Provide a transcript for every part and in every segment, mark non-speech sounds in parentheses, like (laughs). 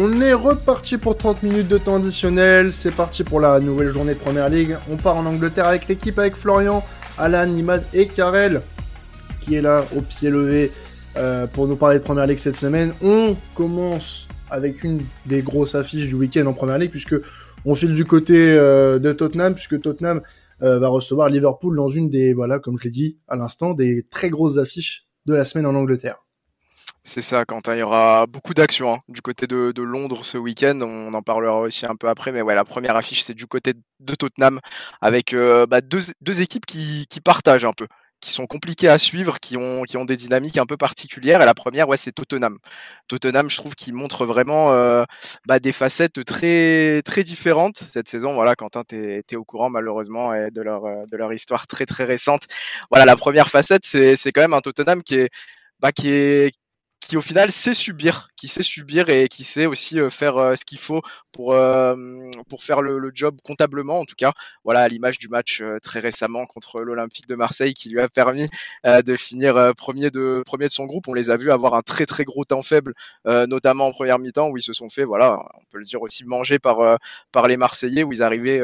On est reparti pour 30 minutes de temps additionnel. C'est parti pour la nouvelle journée de Première Ligue. On part en Angleterre avec l'équipe, avec Florian, Alan, Imad et Karel, qui est là au pied levé euh, pour nous parler de Première Ligue cette semaine. On commence avec une des grosses affiches du week-end en Première Ligue, puisque on file du côté euh, de Tottenham, puisque Tottenham euh, va recevoir Liverpool dans une des, voilà, comme je l'ai dit à l'instant, des très grosses affiches de la semaine en Angleterre. C'est ça, Quentin. Il y aura beaucoup d'actions hein, du côté de, Londres ce week-end. On en parlera aussi un peu après. Mais ouais, la première affiche, c'est du côté de Tottenham avec euh, bah, deux, équipes qui, partagent un peu qui sont compliquées à suivre, qui ont, qui ont des dynamiques un peu particulières. Et la première, ouais, c'est Tottenham. Tottenham, je trouve qu'il montre vraiment euh, bah, des facettes très, très différentes cette saison. Voilà, Quentin, tu es, au courant malheureusement de leur, de leur histoire très, très récente. Voilà, la première facette, c'est quand même un Tottenham qui est, bah, qui est, qui au final sait subir, qui sait subir et qui sait aussi euh, faire euh, ce qu'il faut pour euh, pour faire le, job comptablement en tout cas. Voilà à l'image du match très récemment contre l'Olympique de Marseille qui lui a permis de finir premier de premier de son groupe. On les a vus avoir un très très gros temps faible, notamment en première mi-temps où ils se sont fait voilà, on peut le dire aussi manger par par les Marseillais où ils arrivaient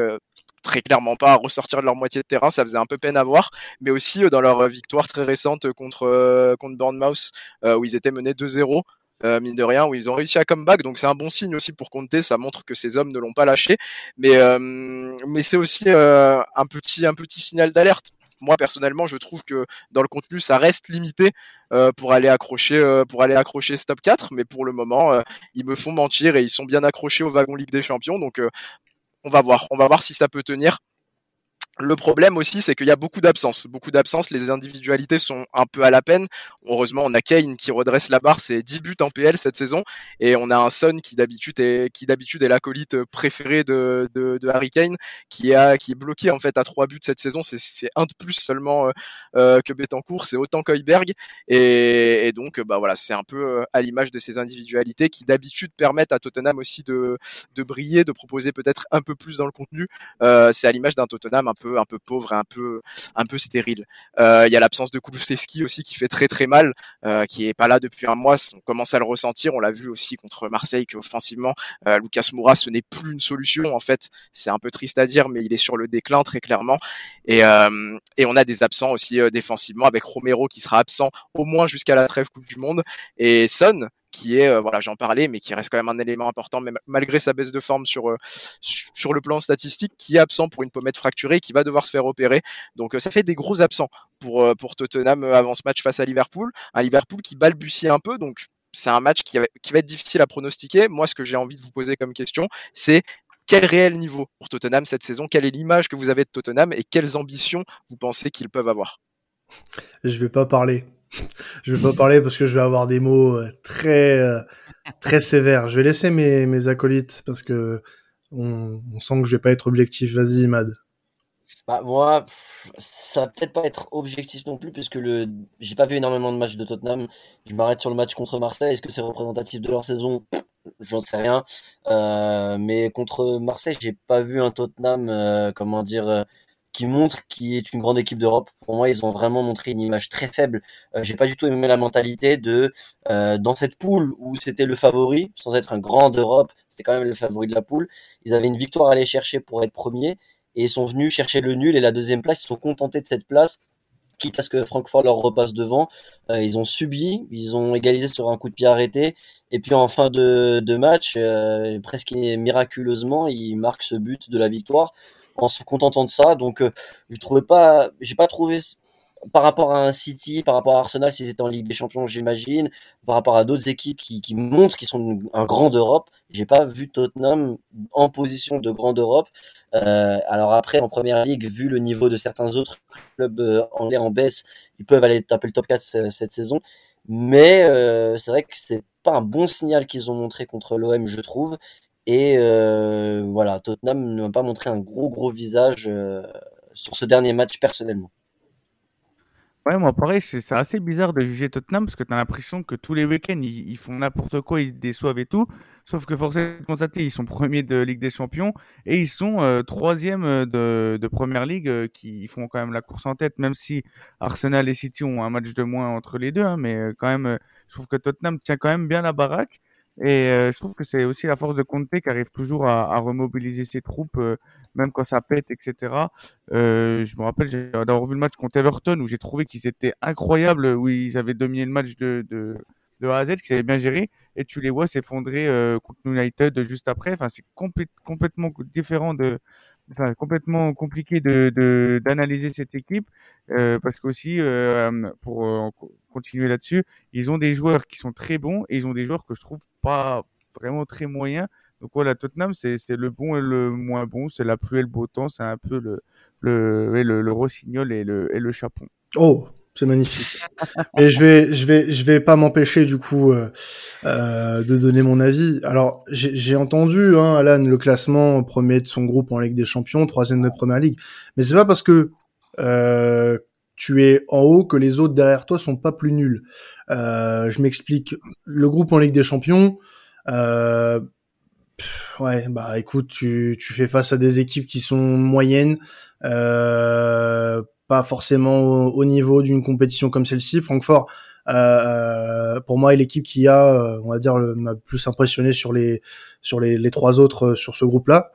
très clairement pas à ressortir de leur moitié de terrain, ça faisait un peu peine à voir, mais aussi euh, dans leur euh, victoire très récente contre euh, contre Bournemouth où ils étaient menés 2-0. mine de rien, où ils ont réussi à comeback, donc c'est un bon signe aussi pour Conte, ça montre que ces hommes ne l'ont pas lâché, mais mais c'est aussi un petit un petit signal d'alerte. Moi personnellement, je trouve que dans le contenu, ça reste limité pour aller accrocher pour aller accrocher ce top 4, mais pour le moment, ils me font mentir et ils sont bien accrochés au wagon Ligue des Champions, donc on va voir. On va voir si ça peut tenir. Le problème aussi, c'est qu'il y a beaucoup d'absences. Beaucoup d'absences, les individualités sont un peu à la peine. Heureusement, on a Kane qui redresse la barre, c'est 10 buts en PL cette saison. Et on a un Son qui d'habitude est, qui d'habitude est l'acolyte préféré de, de, Harry Kane, qui, a, qui est bloqué en fait à 3 buts cette saison. C'est un de plus seulement euh, euh, que Betancourt, c'est autant qu'Oyberg. Et, et, donc, bah voilà, c'est un peu euh, à l'image de ces individualités qui d'habitude permettent à Tottenham aussi de, de briller, de proposer peut-être un peu plus dans le contenu. c'est à l'image d'un Tottenham un peu un peu pauvre et un peu un peu stérile. Euh, il y a l'absence de Kulusevski aussi qui fait très très mal, euh, qui est pas là depuis un mois. On commence à le ressentir. On l'a vu aussi contre Marseille qu'offensivement, euh, Lucas Moura ce n'est plus une solution en fait. C'est un peu triste à dire, mais il est sur le déclin très clairement. Et et on a des absents aussi défensivement avec Romero qui sera absent au moins jusqu'à la trêve Coupe du Monde et Son qui est, euh, voilà, j'en parlais, mais qui reste quand même un élément important, même malgré sa baisse de forme sur, euh, sur le plan statistique, qui est absent pour une pommette fracturée, qui va devoir se faire opérer. Donc euh, ça fait des gros absents pour, pour Tottenham avant ce match face à Liverpool. Un Liverpool qui balbutie un peu, donc c'est un match qui, qui va être difficile à pronostiquer. Moi, ce que j'ai envie de vous poser comme question, c'est quel réel niveau pour Tottenham cette saison? Quelle est l'image que vous avez de Tottenham et quelles ambitions vous pensez qu'ils peuvent avoir? Je vais pas parler je vais pas parler parce que je vais avoir des mots euh, très euh, très sévères. Je vais laisser mes, mes acolytes parce que on, sent que je vais pas être objectif. Vas-y, Mad. Bah moi, ça va peut-être pas être objectif non plus puisque le j'ai pas vu énormément de matchs de Tottenham. Je m'arrête sur le match contre Marseille. Est-ce que c'est représentatif de leur saison? J'en sais rien. Euh, mais contre Marseille, j'ai pas vu un Tottenham, comment dire, qui montre qui est une grande équipe d'Europe. Pour moi, ils ont vraiment montré une image très faible. Euh, J'ai pas du tout aimé la mentalité de euh, dans cette poule où c'était le favori, sans être un grand d'Europe, c'était quand même le favori de la poule. Ils avaient une victoire à aller chercher pour être premier et ils sont venus chercher le nul et la deuxième place. Ils sont contentés de cette place quitte à ce que Francfort leur repasse devant. Euh, ils ont subi, ils ont égalisé sur un coup de pied arrêté, et puis en fin de, de match, presque miraculeusement, ils marquent ce but de la victoire en se contentant de ça. Donc, euh, je trouvais pas, j'ai pas trouvé par rapport à un City, par rapport à Arsenal, s'ils étaient en Ligue des Champions, j'imagine, par rapport à d'autres équipes qui, qui montrent qu'ils sont un grand d'Europe, j'ai pas vu Tottenham en position de grand d'Europe. Euh, alors après, en première ligue, vu le niveau de certains autres clubs euh, anglais en baisse, ils peuvent aller taper le top 4 cette saison. Mais euh, c'est vrai que c'est pas un bon signal qu'ils ont montré contre l'OM, je trouve. Et euh, voilà, Tottenham n'a pas montré un gros gros visage euh, sur ce dernier match personnellement. Ouais, moi pareil, c'est assez bizarre de juger Tottenham parce que tu as l'impression que tous les week-ends ils, font n'importe quoi, ils déçoivent et tout. Sauf que forcément, constater, ils sont premiers de Ligue des Champions et ils sont euh, troisième de, de Première Ligue euh, qui font quand même la course en tête, même si Arsenal et City ont un match de moins entre les deux. Hein, mais euh, quand même, je trouve que Tottenham tient quand même bien la baraque. Et euh, je trouve que c'est aussi la force de Conte qui arrive toujours à, à remobiliser ses troupes, euh, même quand ça pète, etc. Euh, je me rappelle d'avoir vu le match contre Everton où j'ai trouvé qu'ils étaient incroyables, où ils avaient dominé le match de, de, de A à Z, qu'ils avaient bien géré, et tu les vois s'effondrer contre United juste après. Enfin, c'est complètement différent de, enfin, complètement compliqué de d'analyser cette équipe euh, parce qu'aussi euh, pour euh, continuer là-dessus, ils ont des joueurs qui sont très bons et ils ont des joueurs que je trouve pas vraiment très moyens. Donc voilà, Tottenham, c'est le bon et le moins bon, c'est la pluie et le beau temps, c'est un peu le le, le, le, rossignol et le, et le chapon. Oh, c'est magnifique. Et je vais, je vais, je vais pas m'empêcher du coup euh, euh, de donner mon avis. Alors, j'ai entendu, hein, Alan, le classement premier de son groupe en Ligue des Champions, troisième de Première Ligue, mais c'est pas parce que euh, tu es en haut que les autres derrière toi sont pas plus nuls. Euh, je m'explique. Le groupe en Ligue des Champions. Euh, ouais, bah écoute, tu, tu fais face à des équipes qui sont moyennes, euh, pas forcément au, niveau d'une compétition comme celle-ci. Francfort, euh, pour moi, est l'équipe qui a, euh, on va dire, m'a plus impressionné sur les sur les, les trois autres euh, sur ce groupe-là.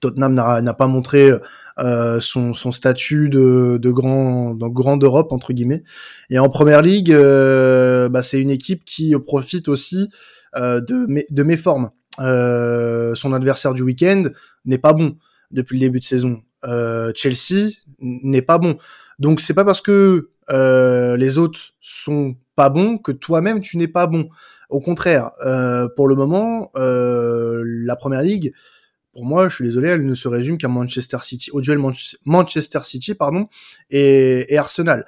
Tottenham n'a pas montré euh, son, son, statut de, de grand de grande Europe entre guillemets. Et en première ligue, euh, bah, c'est une équipe qui profite aussi euh, de mes, de mes formes. son adversaire du week-end n'est pas bon depuis le début de saison. Euh, Chelsea n'est pas bon. Donc c'est pas parce que euh, les autres sont pas bons que toi-même tu n'es pas bon. Au contraire, euh, pour le moment, la première ligue, pour moi, je suis désolé, elle ne se résume qu'à Manchester City, au duel Manchester City, pardon, et, et Arsenal.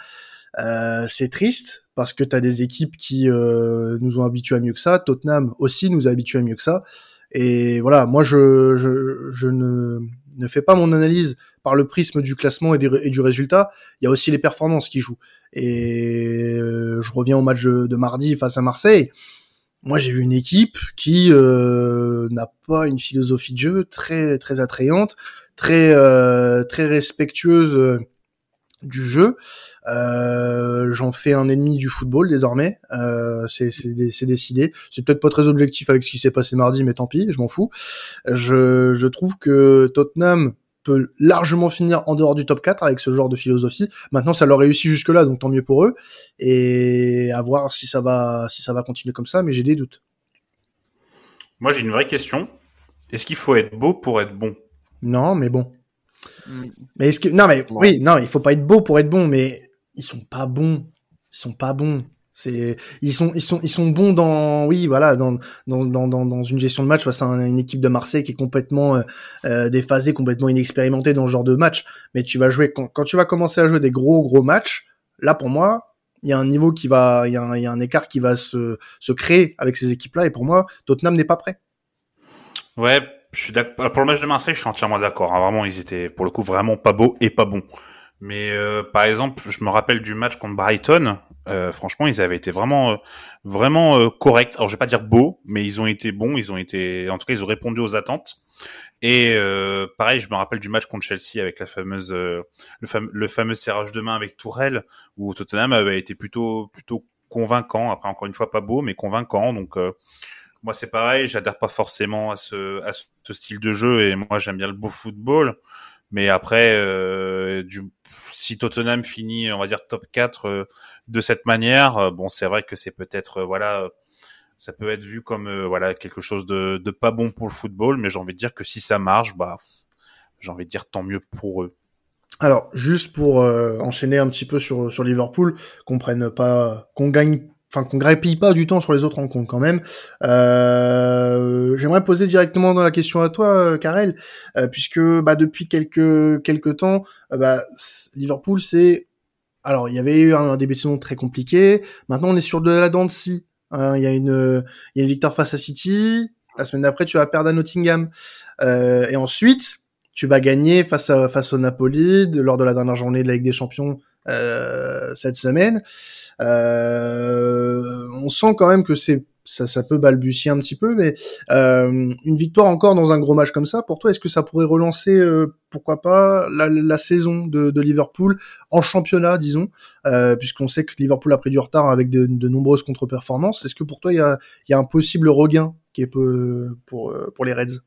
c'est triste parce que tu as des équipes qui nous ont habitués à mieux que ça. Tottenham aussi nous a habitués à mieux que ça. Et voilà, moi je, je, je ne ne fais pas mon analyse par le prisme du classement et, du résultat. Il y a aussi les performances qui jouent. Et euh, je reviens au match de, mardi face à Marseille. Moi, j'ai vu une équipe qui euh, n'a pas une philosophie de jeu très très attrayante, très euh, très respectueuse du jeu. Euh, J'en fais un ennemi du football désormais. Euh, c'est décidé. C'est peut-être pas très objectif avec ce qui s'est passé mardi, mais tant pis, je m'en fous. Je, je trouve que Tottenham peut largement finir en dehors du top 4 avec ce genre de philosophie. Maintenant, ça leur réussit jusque-là, donc tant mieux pour eux. Et à voir si ça va, si ça va continuer comme ça, mais j'ai des doutes. Moi, j'ai une vraie question. Est-ce qu'il faut être beau pour être bon? Non, mais bon. Mm. Mais est-ce que non mais oui non il faut pas être beau pour être bon mais ils sont pas bons. Ils sont pas bons. C'est ils sont ils sont ils sont bons dans oui voilà dans dans dans dans, une gestion de match face à une équipe de Marseille qui est complètement euh, euh, déphasée complètement inexpérimentée dans ce genre de match. Mais tu vas jouer quand, quand tu vas commencer à jouer des gros gros matchs là pour moi il y a un niveau qui va il y a un, il y a un écart qui va se se créer avec ces équipes là et pour moi Tottenham n'est pas prêt. Ouais je suis d'accord. Pour le match de Marseille, je suis entièrement d'accord. Hein. Vraiment, ils étaient pour le coup vraiment pas beaux et pas bons. Mais euh, par exemple, je me rappelle du match contre Brighton. Euh, franchement, ils avaient été vraiment, euh, vraiment euh, corrects. Alors, je vais pas dire beaux, mais ils ont été bons. Ils ont été, en tout cas, ils ont répondu aux attentes. Et pareil, je me rappelle du match contre Chelsea avec la fameuse, le, le, fameux serrage de main avec Tourelle, où Tottenham avait été plutôt, plutôt convaincant. Après, encore une fois, pas beau, mais convaincant. Donc moi, c'est pareil, j'adhère pas forcément à ce, à ce style de jeu et moi, j'aime bien le beau football. Mais après, euh, du, si Tottenham finit, on va dire, top 4 euh, de cette manière, euh, bon, c'est vrai que c'est peut-être, euh, voilà, ça peut être vu comme, voilà, quelque chose de, de pas bon pour le football, mais j'ai envie de dire que si ça marche, bah, j'ai envie de dire tant mieux pour eux. Alors, juste pour enchaîner un petit peu sur, sur Liverpool, qu'on prenne pas, qu'on gagne enfin qu'on grappille pas du temps sur les autres rencontres quand même. Euh, J'aimerais poser directement dans la question à toi, euh, Karel, euh, puisque bah, depuis quelques quelques temps, euh, bah, Liverpool c'est alors il y avait eu un, début de saison très compliqué. Maintenant, on est sur de la dent de scie. Hein. Il y a une, il y a une victoire face à City. La semaine d'après, tu vas perdre à Nottingham. Et ensuite, tu vas gagner face à face au Napoli lors de la dernière journée de la Ligue des Champions cette semaine. Euh, on sent quand même que c'est ça, peut balbutier un petit peu, mais euh, une victoire encore dans un gros match comme ça, pour toi, est-ce que ça pourrait relancer, euh, pourquoi pas, la, saison de, Liverpool en championnat, disons, puisqu'on sait que Liverpool a pris du retard avec de, nombreuses contre-performances. Est-ce que pour toi, il y a, y a, un possible regain qui est peu, pour, pour les Reds?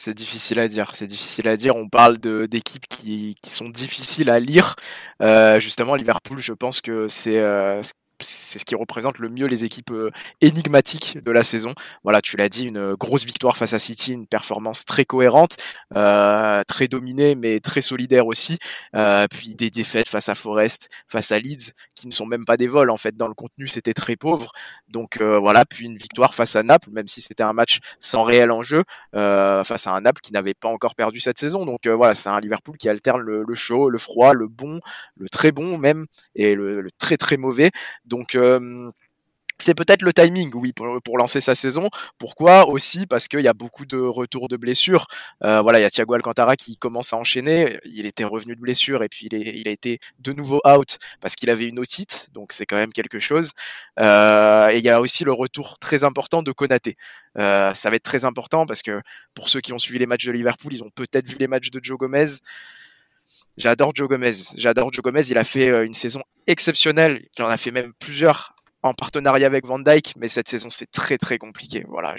C'est difficile à dire. C'est difficile à dire. On parle d'équipes qui, sont difficiles à lire. Euh, justement, Liverpool, je pense que c'est euh, c'est ce qui représente le mieux les équipes euh, énigmatiques de la saison. Voilà, tu l'as dit, une grosse victoire face à City, une performance très cohérente, euh, très dominée mais très solidaire aussi. Euh, puis des défaites face à Forest, face à Leeds, qui ne sont même pas des vols en fait. Dans le contenu, c'était très pauvre. Donc voilà, puis une victoire face à Naples, même si c'était un match sans réel enjeu, face à un Naples qui n'avait pas encore perdu cette saison. Donc voilà, c'est un Liverpool qui alterne le, chaud, le froid, le bon, le très bon même et le très très mauvais. Donc euh, c'est peut-être le timing, oui, pour, lancer sa saison. Pourquoi aussi? Parce qu'il y a beaucoup de retours de blessures. Euh, voilà, il y a Thiago Alcantara qui commence à enchaîner. Il était revenu de blessure et puis il, a été de nouveau out parce qu'il avait une otite, donc c'est quand même quelque chose. Euh, et il y a aussi le retour très important de Konaté. ça va être très important parce que pour ceux qui ont suivi les matchs de Liverpool, ils ont peut-être vu les matchs de Joe Gomez. J'adore Joe Gomez. J'adore Joe Gomez. Il a fait euh, une saison exceptionnelle. Il en a fait même plusieurs en partenariat avec Van Dyke, mais cette saison c'est très très compliqué. Voilà,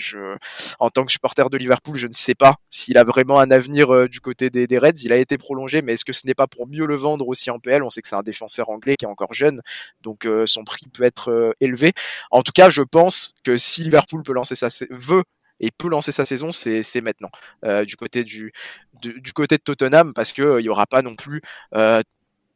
en tant que supporter de Liverpool, je ne sais pas s'il a vraiment un avenir euh, du côté des, Reds. Il a été prolongé, mais est-ce que ce n'est pas pour mieux le vendre aussi en PL On sait que c'est un défenseur anglais qui est encore jeune, donc euh, son prix peut être élevé. En tout cas, je pense que si Liverpool peut lancer sa veut et peut lancer sa saison, c'est maintenant. du côté du, du côté de Tottenham parce que il y aura pas non plus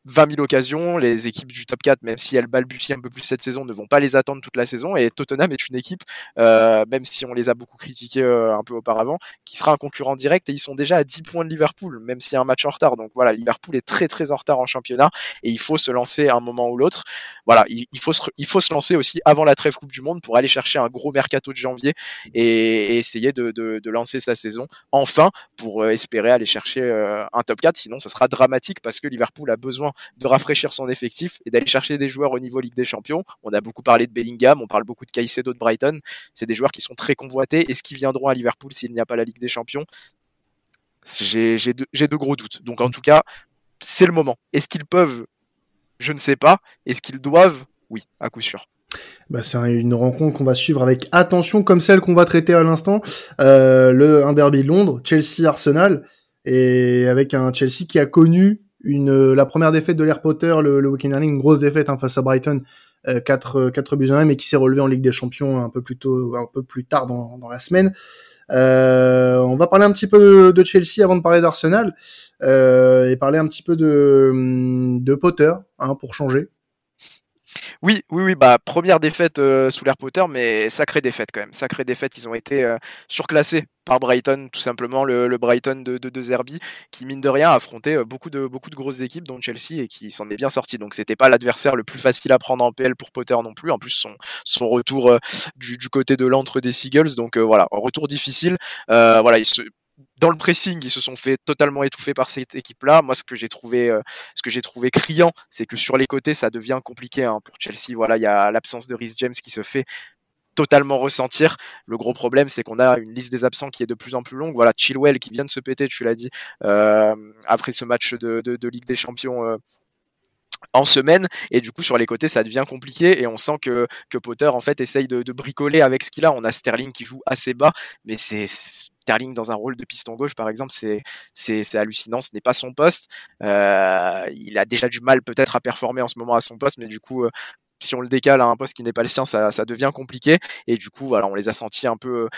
20 000 occasions. Les équipes du top 4, même si elles balbutient un peu plus cette saison, ne vont pas les attendre toute la saison. Et Tottenham est une équipe, euh, même si on les a beaucoup critiqués euh, un peu auparavant, qui sera un concurrent direct et ils sont déjà à 10 points de Liverpool, même s'il y a un match en retard. Donc voilà, Liverpool est très très en retard en championnat et il faut se lancer à un moment ou l'autre. Voilà, il, faut se, il faut se lancer aussi avant la trêve Coupe du Monde pour aller chercher un gros mercato de janvier et, essayer de, de, de, lancer sa saison enfin pour euh, espérer aller chercher un top 4. Sinon, ce sera dramatique parce que Liverpool a besoin de rafraîchir son effectif et d'aller chercher des joueurs au niveau Ligue des Champions. On a beaucoup parlé de Bellingham, on parle beaucoup de Caicedo de Brighton. C'est des joueurs qui sont très convoités. Est-ce qu'ils viendront à Liverpool s'il n'y a pas la Ligue des Champions? J'ai de, gros doutes. Donc en tout cas, c'est le moment. Est-ce qu'ils peuvent? Je ne sais pas. Est-ce qu'ils doivent? Oui, à coup sûr. Bah, c'est une rencontre qu'on va suivre avec attention, comme celle qu'on va traiter à l'instant. Euh, le un derby de Londres, Chelsea-Arsenal, et avec un Chelsea qui a connu euh, la première défaite de l'Air Potter le, le week-end dernier, une grosse défaite hein, face à Brighton, euh, 4, 4 euh, buts à 1, mais qui s'est relevé en Ligue des Champions un peu plus tôt, un peu plus tard dans, la semaine. On va parler un petit peu de Chelsea avant de parler d'Arsenal et parler un petit peu de, de Potter hein, pour changer. Oui, oui, oui, bah première défaite euh, sous l'air Potter, mais sacrée défaite quand même. Sacrée défaite, ils ont été euh, surclassés par Brighton, tout simplement le, Brighton de, de, Zerbi, qui mine de rien a affronté euh, beaucoup de beaucoup de grosses équipes, dont Chelsea, et qui s'en est bien sorti. Donc c'était pas l'adversaire le plus facile à prendre en PL pour Potter non plus. En plus son son retour du, côté de l'entre des Seagulls, donc voilà, retour difficile. voilà, dans le pressing, ils se sont fait totalement étouffer par cette équipe-là. Moi, ce que j'ai trouvé, euh, ce que j'ai trouvé criant, c'est que sur les côtés, ça devient compliqué hein, pour Chelsea. Voilà, il y a l'absence de Rhys James qui se fait totalement ressentir. Le gros problème, c'est qu'on a une liste des absents qui est de plus en plus longue. Voilà, Chilwell qui vient de se péter, tu l'as dit, euh, après ce match de, Ligue des Champions. Euh, en semaine et du coup sur les côtés ça devient compliqué et on sent que, que Potter en fait essaye de, de bricoler avec ce qu'il a on a Sterling qui joue assez bas mais c'est Sterling dans un rôle de piston gauche, par exemple, c'est hallucinant. Ce n'est pas son poste. Euh, il a déjà du mal peut-être à performer en ce moment à son poste, mais du coup, euh, si on le décale à un poste qui n'est pas le sien, ça, ça, devient compliqué. Et du coup, voilà, on les a sentis un peu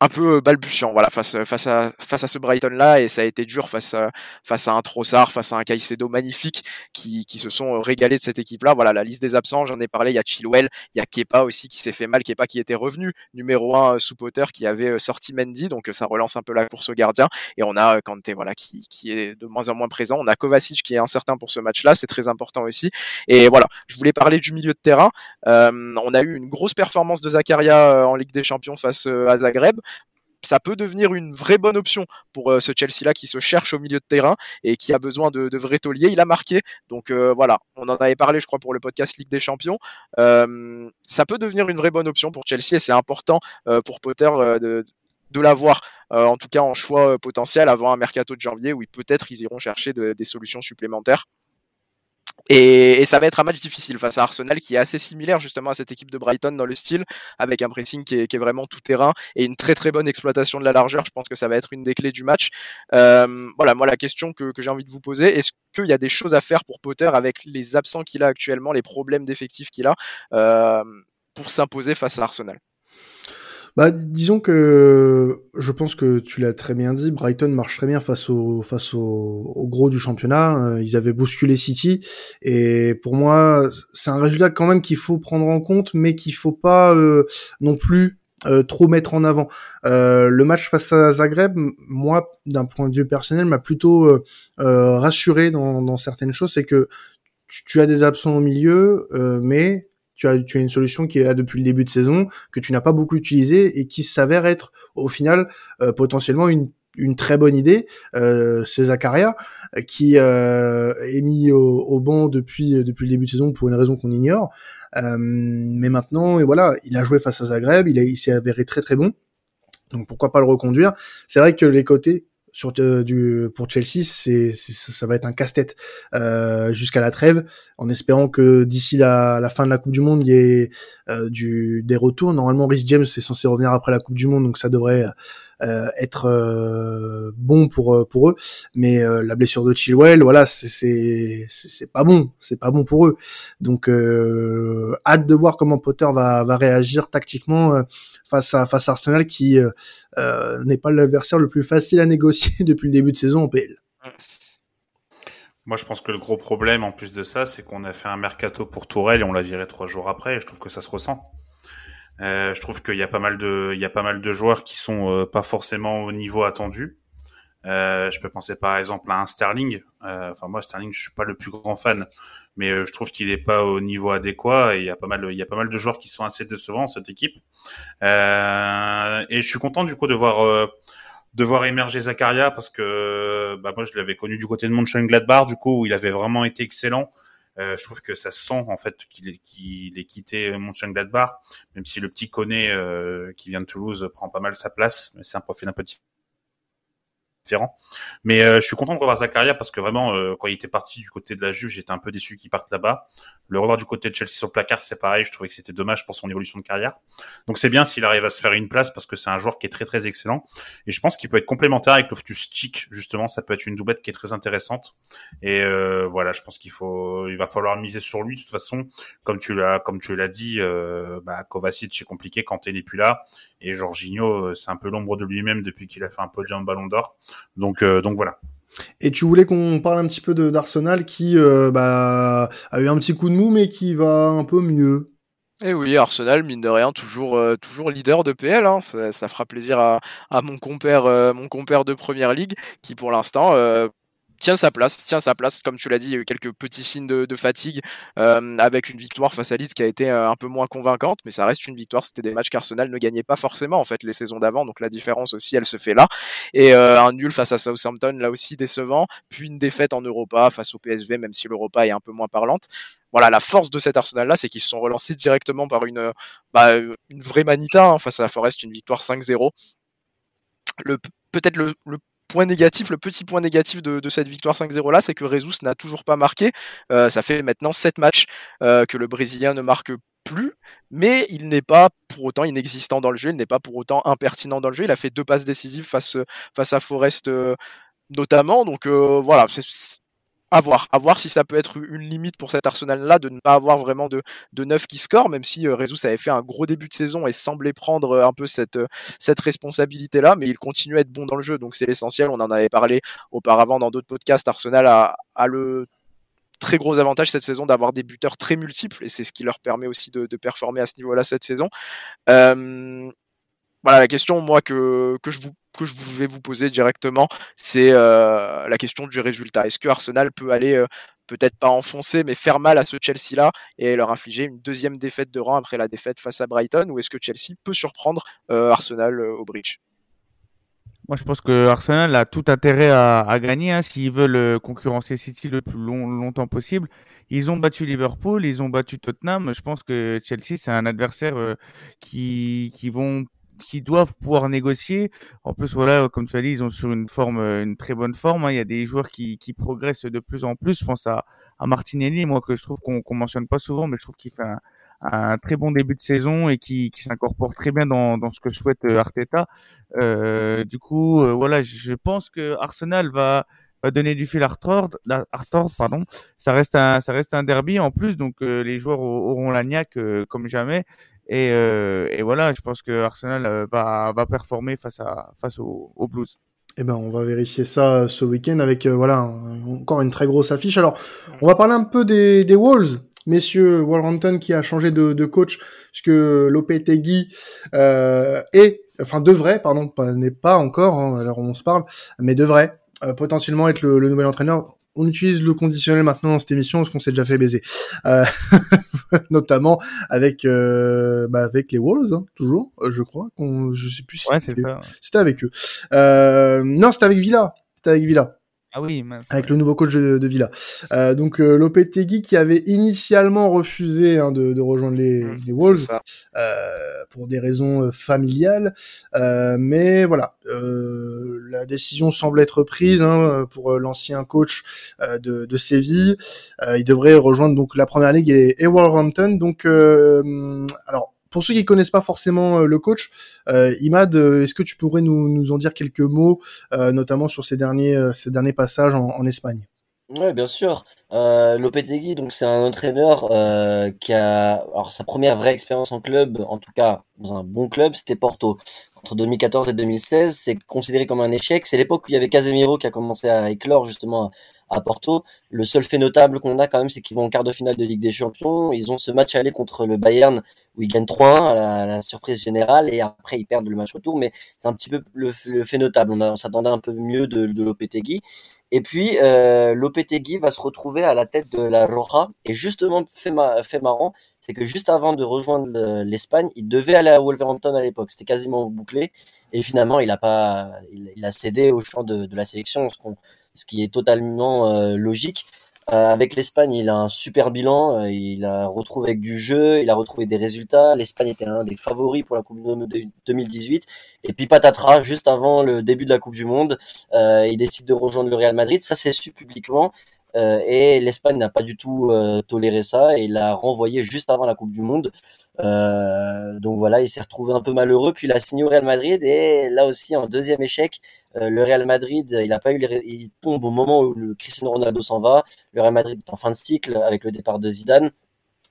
un peu balbutiant voilà face face à face à ce Brighton là et ça a été dur face à face à un Trossard face à un Caicedo magnifique qui, qui se sont régalés de cette équipe là voilà la liste des absents j'en ai parlé il y a Chilwell il y a Kepa aussi qui s'est fait mal Kepa qui était revenu numéro 1 sous Potter qui avait sorti Mendy donc ça relance un peu la course au gardien. Et on a Kanté voilà qui, qui est de moins en moins présent. On a Kovacic qui est incertain pour ce match là c'est très important aussi. Et voilà je voulais parler du milieu de terrain. Euh, on a eu une grosse performance de Zakaria en Ligue des Champions face à Zagreb ça peut devenir une vraie bonne option pour euh, ce Chelsea-là qui se cherche au milieu de terrain et qui a besoin de, de vrais tauliers. Il a marqué, donc euh, voilà, on en avait parlé, je crois, pour le podcast Ligue des Champions. Euh, ça peut devenir une vraie bonne option pour Chelsea et c'est important pour Potter de, de l'avoir, en tout cas en choix potentiel avant un mercato de janvier où peut-être ils iront chercher des solutions supplémentaires. Et, ça va être un match difficile face à Arsenal qui est assez similaire justement à cette équipe de Brighton dans le style, avec un pressing qui est, vraiment tout terrain et une très très bonne exploitation de la largeur. Je pense que ça va être une des clés du match. Euh, voilà, moi la question que, j'ai envie de vous poser, est-ce qu'il y a des choses à faire pour Potter avec les absents qu'il a actuellement, les problèmes d'effectifs qu'il a, euh, pour s'imposer face à Arsenal? Bah, disons que je pense que tu l'as très bien dit. Brighton marche très bien face au face au, gros du championnat. Euh, ils avaient bousculé City et pour moi, c'est un résultat quand même qu'il faut prendre en compte, mais qu'il faut pas euh, non plus euh, trop mettre en avant. le match face à Zagreb, moi, d'un point de vue personnel, m'a plutôt rassuré dans, dans, certaines choses. C'est que tu, tu, as des absents au milieu, mais tu as, tu as une solution qui est là depuis le début de saison, que tu n'as pas beaucoup utilisée et qui s'avère être au final euh, potentiellement une, une très bonne idée. Euh, c'est Zakaria qui euh, est mis au, au, banc depuis, depuis le début de saison pour une raison qu'on ignore. Euh, mais maintenant, et voilà, il a joué face à Zagreb, il, il s'est avéré très très bon. Donc pourquoi pas le reconduire? C'est vrai que les côtés sur euh, du pour Chelsea, c'est ça va être un casse-tête euh, jusqu'à la trêve, en espérant que d'ici la, la, fin de la Coupe du Monde, il y ait euh, du des retours. Normalement, Rhys James est censé revenir après la Coupe du Monde, donc ça devrait être euh, bon pour euh, pour eux mais la blessure de Chilwell voilà c'est c'est c'est pas bon c'est pas bon pour eux donc hâte de voir comment Potter va va réagir tactiquement face à face à Arsenal qui n'est pas l'adversaire le plus facile à négocier (laughs) depuis le début de saison en PL. Moi, je pense que le gros problème, en plus de ça, c'est qu'on a fait un mercato pour Tourelle et on l'a viré trois jours après. Et je trouve que ça se ressent. Euh, je trouve qu'il y a pas mal de, il y a pas mal de joueurs qui sont euh, pas forcément au niveau attendu. Euh, je peux penser par exemple à un Sterling. Euh, enfin moi Sterling, je suis pas le plus grand fan, mais euh, je trouve qu'il est pas au niveau adéquat. Il y a pas mal, il y a pas mal de joueurs qui sont assez décevants cette équipe. et je suis content du coup de voir de voir émerger Zakaria parce que bah, moi je l'avais connu du côté de Mönchengladbach du coup où il avait vraiment été excellent. Euh, je trouve que ça sent en fait qu'il est, qu'il est quitté Mönchengladbach, même si le petit Koné euh, qui vient de Toulouse prend pas mal sa place, mais c'est un profil un peu différent. Mais euh, je suis content de revoir Zakaria parce que vraiment, quand il était parti du côté de la Juve, j'étais un peu déçu qu'il parte là-bas. Le revoir du côté de Chelsea sur le placard, c'est pareil. Je trouvais que c'était dommage pour son évolution de carrière. Donc c'est bien s'il arrive à se faire une place parce que c'est un joueur qui est très très excellent. Et je pense qu'il peut être complémentaire avec Loftus Cheek justement. Ça peut être une doublette qui est très intéressante. Et euh, voilà, je pense qu'il faut, il va falloir miser sur lui de toute façon. Comme tu l'as, comme tu l'as dit, euh, bah, Kovacic c'est compliqué quand il n'est plus là. Et Jorginho, euh, c'est un peu l'ombre de lui-même depuis qu'il a fait un podium Ballon d'Or. Donc euh, donc voilà. Et tu voulais qu'on parle un petit peu d'Arsenal qui euh, bah, a eu un petit coup de mou mais qui va un peu mieux. Et eh oui, Arsenal, mine de rien, toujours, euh, toujours leader de PL. Hein. Ça, ça, fera plaisir à, à mon, compère, euh, mon compère de Première Ligue qui pour l'instant tient sa place, tient sa place. Comme tu l'as dit, quelques petits signes de, de fatigue euh, avec une victoire face à Leeds qui a été euh, un peu moins convaincante, mais ça reste une victoire. C'était des matchs qu'Arsenal ne gagnait pas forcément en fait les saisons d'avant, donc la différence aussi elle se fait là. Et euh, un nul face à Southampton, là aussi décevant, puis une défaite en Europa face au PSV, même si l'Europa est un peu moins parlante voilà, la force de cet Arsenal-là, c'est qu'ils se sont relancés directement par une, bah, une vraie manita hein, face à la Forest, une victoire 5-0. Le, peut-être le, le, point négatif, le petit point négatif de, cette victoire 5-0 là, c'est que Rezus n'a toujours pas marqué. Euh, ça fait maintenant 7 matchs euh, que le Brésilien ne marque plus, mais il n'est pas pour autant inexistant dans le jeu, il n'est pas pour autant impertinent dans le jeu. Il a fait deux passes décisives face, à Forest euh, notamment, donc voilà, c'est à voir, si ça peut être une limite pour cet Arsenal-là de ne pas avoir vraiment de, de neuf qui score, même si euh, avait fait un gros début de saison et semblait prendre euh, un peu cette, euh, cette responsabilité-là, mais il continue à être bon dans le jeu, donc c'est l'essentiel. On en avait parlé auparavant dans d'autres podcasts. Arsenal a, a le très gros avantage cette saison d'avoir des buteurs très multiples et c'est ce qui leur permet aussi de, performer à ce niveau-là cette saison. Voilà la question moi que, je vous que je vais vous poser directement, c'est euh, la question du résultat. Est-ce que Arsenal peut aller euh, peut-être pas enfoncer, mais faire mal à ce Chelsea-là et leur infliger une deuxième défaite de rang après la défaite face à Brighton, ou est-ce que Chelsea peut surprendre euh, Arsenal au bridge? Moi, je pense que Arsenal a tout intérêt à, à gagner hein, s'ils veulent concurrencer City le plus long, longtemps possible. Ils ont battu Liverpool, ils ont battu Tottenham. Je pense que Chelsea, c'est un adversaire qui, qui vont qui doivent pouvoir négocier. En plus, voilà, comme tu as dit, ils ont sur une forme, euh, une très bonne forme. Hein. Il y a des joueurs qui, qui progressent de plus en plus. Je pense à, à Martinelli, moi que je trouve qu'on qu'on mentionne pas souvent, mais je trouve qu'il fait un, un, très bon début de saison et qui, qui s'incorpore très bien dans, dans ce que souhaite euh, Arteta. Euh, du coup, euh, voilà, je pense que Arsenal va va donner du fil à retordre, pardon. Ça reste un, ça reste un derby en plus, donc les joueurs auront la niaque comme jamais. Et, euh, et voilà, je pense que Arsenal euh, va, performer face, à, face aux, Blues. Eh ben, on va vérifier ça euh, ce week-end avec voilà encore une très grosse affiche. Alors, on va parler un peu des, des Wolves, messieurs Wolverhampton qui a changé de, de coach, puisque Lopetegui euh, est, enfin devrait, pardon, n'est pas encore, hein, alors on se parle, mais devrait potentiellement être le nouvel entraîneur on utilise le conditionnel maintenant dans cette émission parce qu'on s'est déjà fait baiser, euh, (laughs) notamment avec euh, bah avec les Wolves, hein, toujours, euh, je crois. qu'on je sais plus si ouais, c'est ça. C'était avec eux. Euh, non, c'était avec Villa. C'était avec Villa. Ah oui, avec le nouveau coach de, Villa. Euh, donc euh, Lopetegui qui avait initialement refusé hein, de, de, rejoindre les, mmh, les Wolves euh, pour des raisons euh, familiales, euh, mais voilà, euh, la décision semble être prise hein, pour l'ancien coach de, de Séville. il devrait rejoindre donc la Première Ligue et, et. Donc alors pour ceux qui connaissent pas forcément euh, le coach, euh, Imad, euh, est-ce que tu pourrais nous, en dire quelques mots, notamment sur ces derniers, passages en, Espagne? Ouais, bien sûr. Euh, Lopetegui, donc c'est un entraîneur euh, qui a, alors sa première vraie expérience en club, en tout cas dans un bon club, c'était Porto. Entre 2014 et 2016, c'est considéré comme un échec. C'est l'époque où il y avait Casemiro qui a commencé à éclore justement à Porto. Le seul fait notable qu'on a quand même, c'est qu'ils vont en quart de finale de Ligue des Champions. Ils ont ce match aller contre le Bayern où ils gagnent 3-1 à la, surprise générale et après ils perdent le match retour. Mais c'est un petit peu le, fait notable. On, s'attendait un peu mieux de, de Lopetegui. Et puis euh, Lopetegui va se retrouver à la tête de la Roja. Et justement, fait, marrant, c'est que juste avant de rejoindre l'Espagne, il devait aller à Wolverhampton à l'époque. C'était quasiment bouclé. Et finalement, il a pas, il, a cédé au champ de, la sélection, ce qui est totalement euh, logique. Euh, avec l'Espagne, il a un super bilan. Euh, il a retrouvé du jeu, il a retrouvé des résultats. L'Espagne était un des favoris pour la Coupe du Monde 2018. Et puis patatras, juste avant le début de la Coupe du Monde, il décide de rejoindre le Real Madrid. Ça, c'est su publiquement. et l'Espagne n'a pas du tout toléré ça et l'a renvoyé juste avant la Coupe du Monde. Euh, donc voilà, il s'est retrouvé un peu malheureux, puis il a signé au Real Madrid et là aussi en deuxième échec, euh, le Real Madrid, il a pas eu, il tombe au moment où le Cristiano Ronaldo s'en va. Le Real Madrid est en fin de cycle avec le départ de Zidane.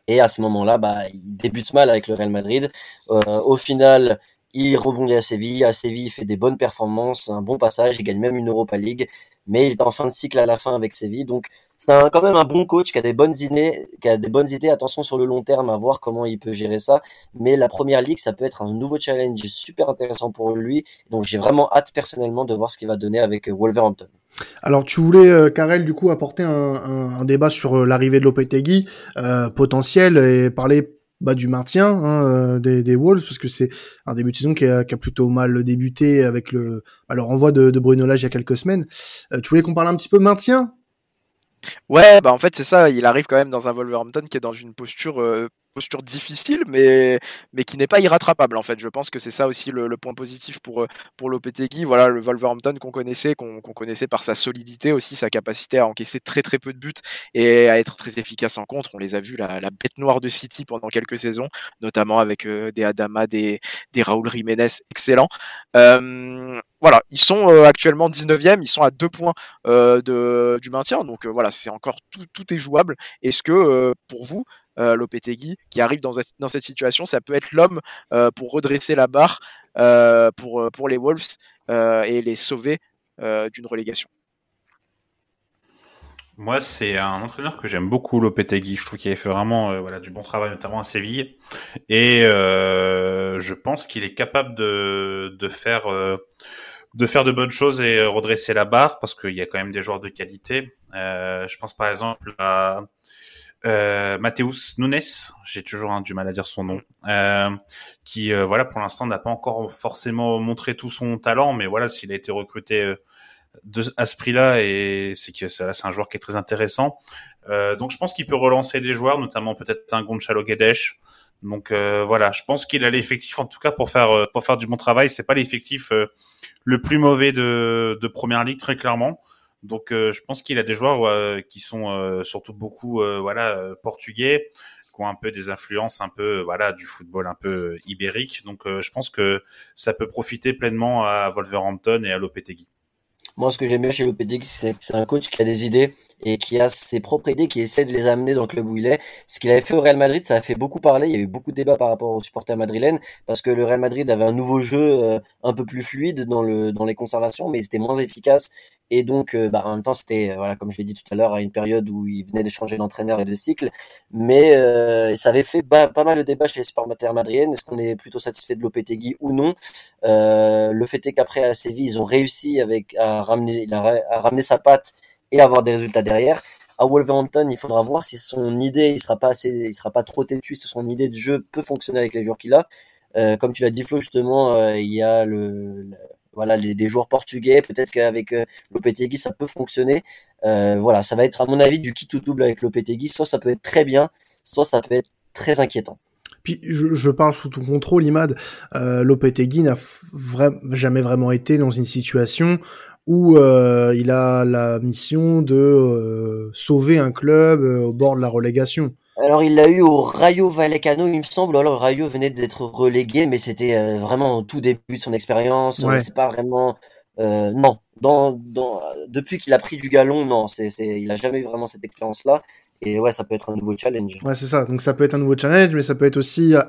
Et à ce moment-là, bah, il débute mal avec le Real Madrid. Euh, au final, il rebondit à Séville. À Séville, il fait des bonnes performances, un bon passage. Il gagne même une Europa League mais il est en fin de cycle à la fin avec Séville. Donc c'est quand même un bon coach qui a des bonnes idées, qui a des bonnes idées. Attention sur le long terme à voir comment il peut gérer ça. Mais la première ligue, ça peut être un nouveau challenge super intéressant pour lui. Donc j'ai vraiment hâte personnellement de voir ce qu'il va donner avec Wolverhampton. Alors tu voulais, euh, Karel, du coup, apporter un débat sur euh, l'arrivée de Lopetegui euh, potentiel et parler bah, du maintien hein, euh, des, des, Wolves parce que c'est un début de saison qui a, qui a, plutôt mal débuté avec le, bah, le renvoi de, de Bruno Lage il y a quelques semaines. Euh, tu voulais qu'on parle un petit peu maintien? Ouais, bah en fait c'est ça, il arrive quand même dans un Wolverhampton qui est dans une posture euh, posture difficile, mais, mais qui n'est pas irrattrapable en fait. Je pense que c'est ça aussi le, point positif pour, pour Lopetegui. Voilà, le Wolverhampton qu'on connaissait, qu'on connaissait par sa solidité aussi, sa capacité à encaisser très très peu de buts et à être très efficace en contre. On les a vus, la, la bête noire de City pendant quelques saisons, notamment avec euh, des Adama, des, des Raúl Jiménez, excellents. Euh, voilà, ils sont euh, actuellement 19e, ils sont à deux points de, du maintien, donc voilà, c'est encore tout, tout est jouable. Est-ce que pour vous, euh, Lopetegui, qui arrive dans, cette situation. Ça peut être l'homme euh, pour redresser la barre euh, pour, pour les Wolves et les sauver d'une relégation. Moi, c'est un entraîneur que j'aime beaucoup, Lopetegui. Je trouve qu'il a fait vraiment voilà, du bon travail, notamment à Séville. Et je pense qu'il est capable de, de faire de faire de bonnes choses et redresser la barre parce qu'il y a quand même des joueurs de qualité. je pense par exemple à euh, Nunes, j'ai toujours hein, du mal à dire son nom, euh, qui euh, voilà pour l'instant n'a pas encore forcément montré tout son talent, mais voilà s'il a été recruté euh, de, à ce prix-là et c'est que c'est un joueur qui est très intéressant. Euh, donc je pense qu'il peut relancer des joueurs, notamment peut-être un Gonçalo Guedes. Donc voilà, je pense qu'il a l'effectif en tout cas pour faire pour faire du bon travail. C'est pas l'effectif le plus mauvais de, de première ligue très clairement. Donc euh, je pense qu'il a des joueurs euh, qui sont euh, surtout beaucoup voilà portugais qui ont un peu des influences un peu voilà du football un peu ibérique. Donc je pense que ça peut profiter pleinement à Wolverhampton et à Lopetegui. Moi, ce que j'aime bien chez Lopetegui, c'est que c'est un coach qui a des idées et qui a ses propres idées, qui essaie de les amener dans le club où il est. Ce qu'il avait fait au Real Madrid, ça a fait beaucoup parler. Il y a eu beaucoup de débats par rapport aux supporters madrilènes parce que le Real Madrid avait un nouveau jeu un peu plus fluide dans le dans les conservations, mais c'était moins efficace et donc, euh, bah, en même temps, c'était, euh, voilà, comme je l'ai dit tout à l'heure, à une période où il venait de changer d'entraîneur et de cycle. Mais euh, ça avait fait pas mal de débats chez les supporters madriennes. Est-ce qu'on est plutôt satisfait de Lopetegui ou non? Euh, Le fait est qu'après à Séville, ils ont réussi avec à ramener, à ramener sa patte et avoir des résultats derrière. À Wolverhampton, il faudra voir si son idée, il sera sera pas trop têtu, si son idée de jeu peut fonctionner avec les joueurs qu'il a. Euh, comme tu l'as dit Flo justement, il y a le, voilà, les, des joueurs portugais. Peut-être qu'avec euh, Lopetegui, ça peut fonctionner. Euh, voilà, ça va être à mon avis du kit ou double avec Lopetegui. Soit ça peut être très bien, soit ça peut être très inquiétant. Puis je, parle sous ton contrôle, Imad. Euh, Lopetegui n'a jamais vraiment été dans une situation où euh, il a la mission de euh, sauver un club au bord de la relégation. Alors il l'a eu au Rayo Vallecano, il me semble. Alors Rayo venait d'être relégué, mais c'était euh, vraiment au tout début de son expérience. Ouais. C'est pas vraiment. Euh, non, dans, dans, depuis qu'il a pris du galon, non, c'est, il a jamais eu vraiment cette expérience-là. Et ouais, ça peut être un nouveau challenge. Ouais, c'est ça. Donc ça peut être un nouveau challenge, mais ça peut être aussi euh,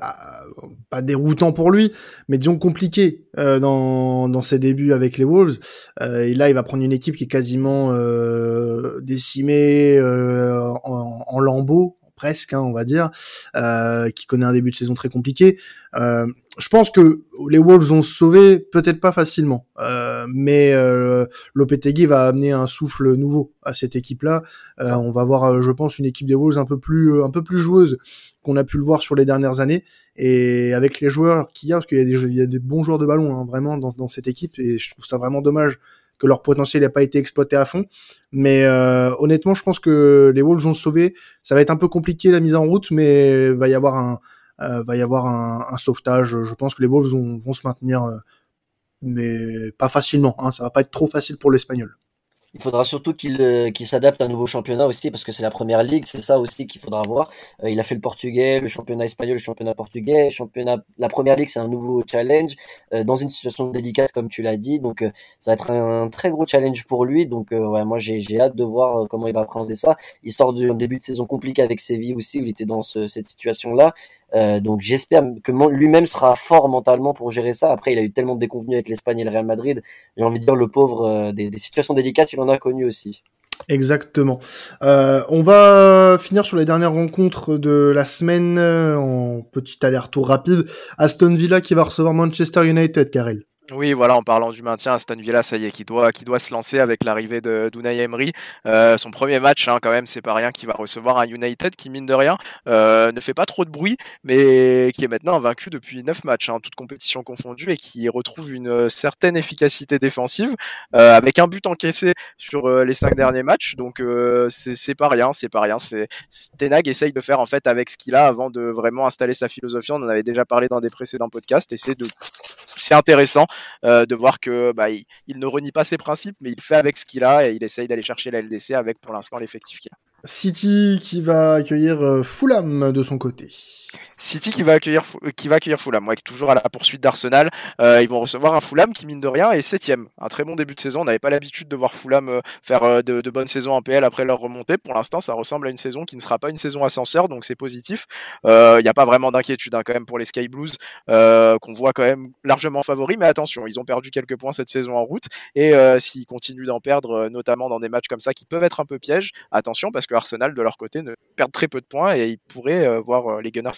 pas déroutant pour lui, mais disons compliqué euh, dans, dans ses débuts avec les Wolves. Euh, et là, il va prendre une équipe qui est quasiment euh, décimée en, en lambeaux presque, hein, on va dire, euh, qui connaît un début de saison très compliqué. Euh, je pense que les Wolves ont sauvé, peut-être pas facilement, euh, mais euh, Lopetegui va amener un souffle nouveau à cette équipe-là. On va voir, je pense, une équipe des Wolves un peu plus, un peu plus joueuse qu'on a pu le voir sur les dernières années, et avec les joueurs qu'il y a, parce qu'il y a des, il y a des bons joueurs de ballon hein, vraiment dans, dans cette équipe, et je trouve ça vraiment dommage que leur potentiel n'a pas été exploité à fond. Mais euh, honnêtement, je pense que les Wolves ont sauvé. Ça va être un peu compliqué la mise en route, mais va y avoir un, euh, va y avoir un, sauvetage. Je pense que les Wolves vont, vont se maintenir, euh, mais pas facilement. Hein. Ça va pas être trop facile pour l'Espagnol. Il faudra surtout qu'il euh, s'adapte à un nouveau championnat aussi, parce que c'est la première ligue, c'est ça aussi qu'il faudra voir. Euh, il a fait le portugais, le championnat espagnol, le championnat portugais, championnat. La première ligue, c'est un nouveau challenge euh, dans une situation délicate, comme tu l'as dit. Donc, ça va être un, très gros challenge pour lui. Donc, ouais, moi, j'ai hâte de voir comment il va prendre ça. Il sort d'un début de saison compliqué avec Séville aussi, où il était dans ce, cette situation-là. Euh, donc j'espère que lui-même sera fort mentalement pour gérer ça. Après, il a eu tellement de déconvenus avec l'Espagne et le Real Madrid. J'ai envie de dire, le pauvre, euh, des, des, situations délicates, il en a connu aussi. Exactement. Euh, on va finir sur les dernières rencontres de la semaine en petit aller-retour rapide. Aston Villa qui va recevoir Manchester United, Karel. Oui, voilà, en parlant du maintien, Aston Villa, ça y est, qui doit, qui doit se lancer avec l'arrivée de Emery. Euh, son premier match, hein, quand même, c'est pas rien, qui va recevoir un United qui, mine de rien, euh, ne fait pas trop de bruit, mais qui est maintenant invaincu depuis neuf matchs, hein, toutes compétitions confondues, et qui retrouve une certaine efficacité défensive, euh, avec un but encaissé sur euh, les cinq derniers matchs. Donc, euh, c'est pas rien, c'est pas rien. C'est Tenag essaye de faire en fait avec ce qu'il a avant de vraiment installer sa philosophie. On en avait déjà parlé dans des précédents podcasts, et c'est de, (laughs) c'est intéressant euh, de voir que bah, il, ne renie pas ses principes, mais il fait avec ce qu'il a et il essaye d'aller chercher la LDC avec pour l'instant l'effectif qu'il a. City qui va accueillir euh, Fulham de son côté. City qui va accueillir qui va accueillir Fulham, ouais, toujours à la poursuite d'Arsenal. Euh, ils vont recevoir un Fulham qui mine de rien est septième, un très bon début de saison. On n'avait pas l'habitude de voir Fulham euh, faire euh, de, bonnes saisons en PL après leur remontée. Pour l'instant, ça ressemble à une saison qui ne sera pas une saison ascenseur, donc c'est positif. Il euh, n'y a pas vraiment d'inquiétude hein, quand même pour les Sky Blues euh, qu'on voit quand même largement favoris, mais attention, ils ont perdu quelques points cette saison en route et s'ils continuent d'en perdre, notamment dans des matchs comme ça qui peuvent être un peu pièges, attention parce que Arsenal de leur côté ne perdent très peu de points et ils pourraient voir les Gunners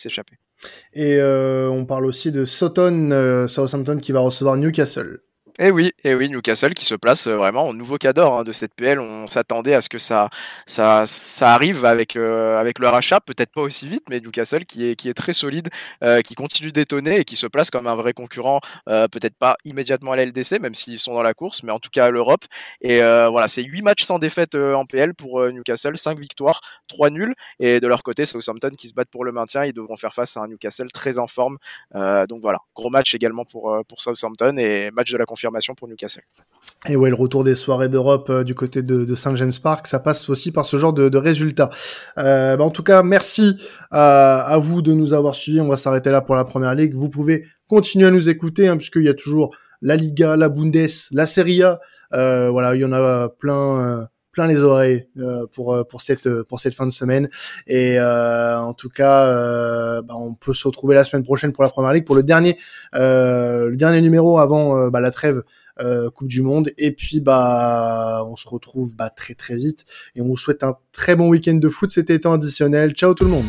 Et euh, on parle aussi de Sutton, euh, Southampton qui va recevoir Newcastle. Et eh oui, eh oui, Newcastle qui se place euh, vraiment au nouveau cadre hein, de cette PL. On s'attendait à ce que ça, ça, ça arrive avec euh, avec le rachat, peut-être pas aussi vite, mais Newcastle qui est qui est très solide, euh, qui continue d'étonner et qui se place comme un vrai concurrent, peut-être pas immédiatement à la LDC, même s'ils sont dans la course, mais en tout cas à l'Europe. Et voilà, c'est huit matchs sans défaite en PL pour Newcastle, cinq victoires, trois nuls. Et de leur côté, Southampton qui se battent pour le maintien, ils devront faire face à un Newcastle très en forme. donc voilà, gros match également pour pour Southampton et match de la confirmation pour Newcastle. Et ouais, le retour des soirées d'Europe euh, du côté de, Saint James Park, ça passe aussi par ce genre de, résultats. Euh, bah en tout cas, merci à, à, vous de nous avoir suivis. On va s'arrêter là pour la première ligue. Vous pouvez continuer à nous écouter, hein, puisqu'il y a toujours la Liga, la Bundes, la Serie A. Euh, voilà, il y en a plein. Euh, plein les oreilles euh, pour pour cette pour cette fin de semaine. Et euh, en tout cas euh, bah, on peut se retrouver la semaine prochaine pour la première ligue pour le dernier le dernier numéro avant bah, la trêve Coupe du Monde. Et puis bah on se retrouve bah, très très vite. Et on vous souhaite un très bon week-end de foot. C'était temps additionnel. Ciao tout le monde